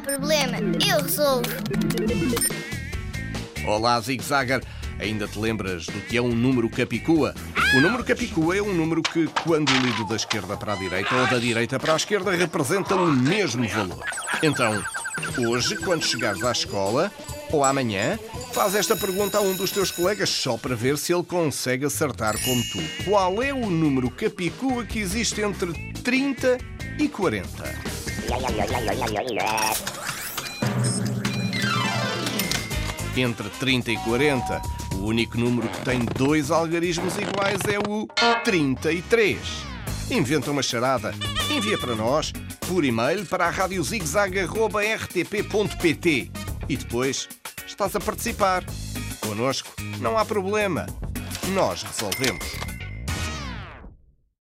problema, eu resolvo. Olá, Zig Zagger. Ainda te lembras do que é um número capicua? O número capicua é um número que, quando lido da esquerda para a direita ou da direita para a esquerda, representa o mesmo valor. Então, hoje, quando chegares à escola, ou amanhã, faz esta pergunta a um dos teus colegas só para ver se ele consegue acertar como tu. Qual é o número capicua que existe entre 30 e 40? Entre 30 e 40, o único número que tem dois algarismos iguais é o 33. Inventa uma charada, envia para nós por e-mail para a radiozigzag.rtp.pt e depois estás a participar. Connosco não há problema. Nós resolvemos.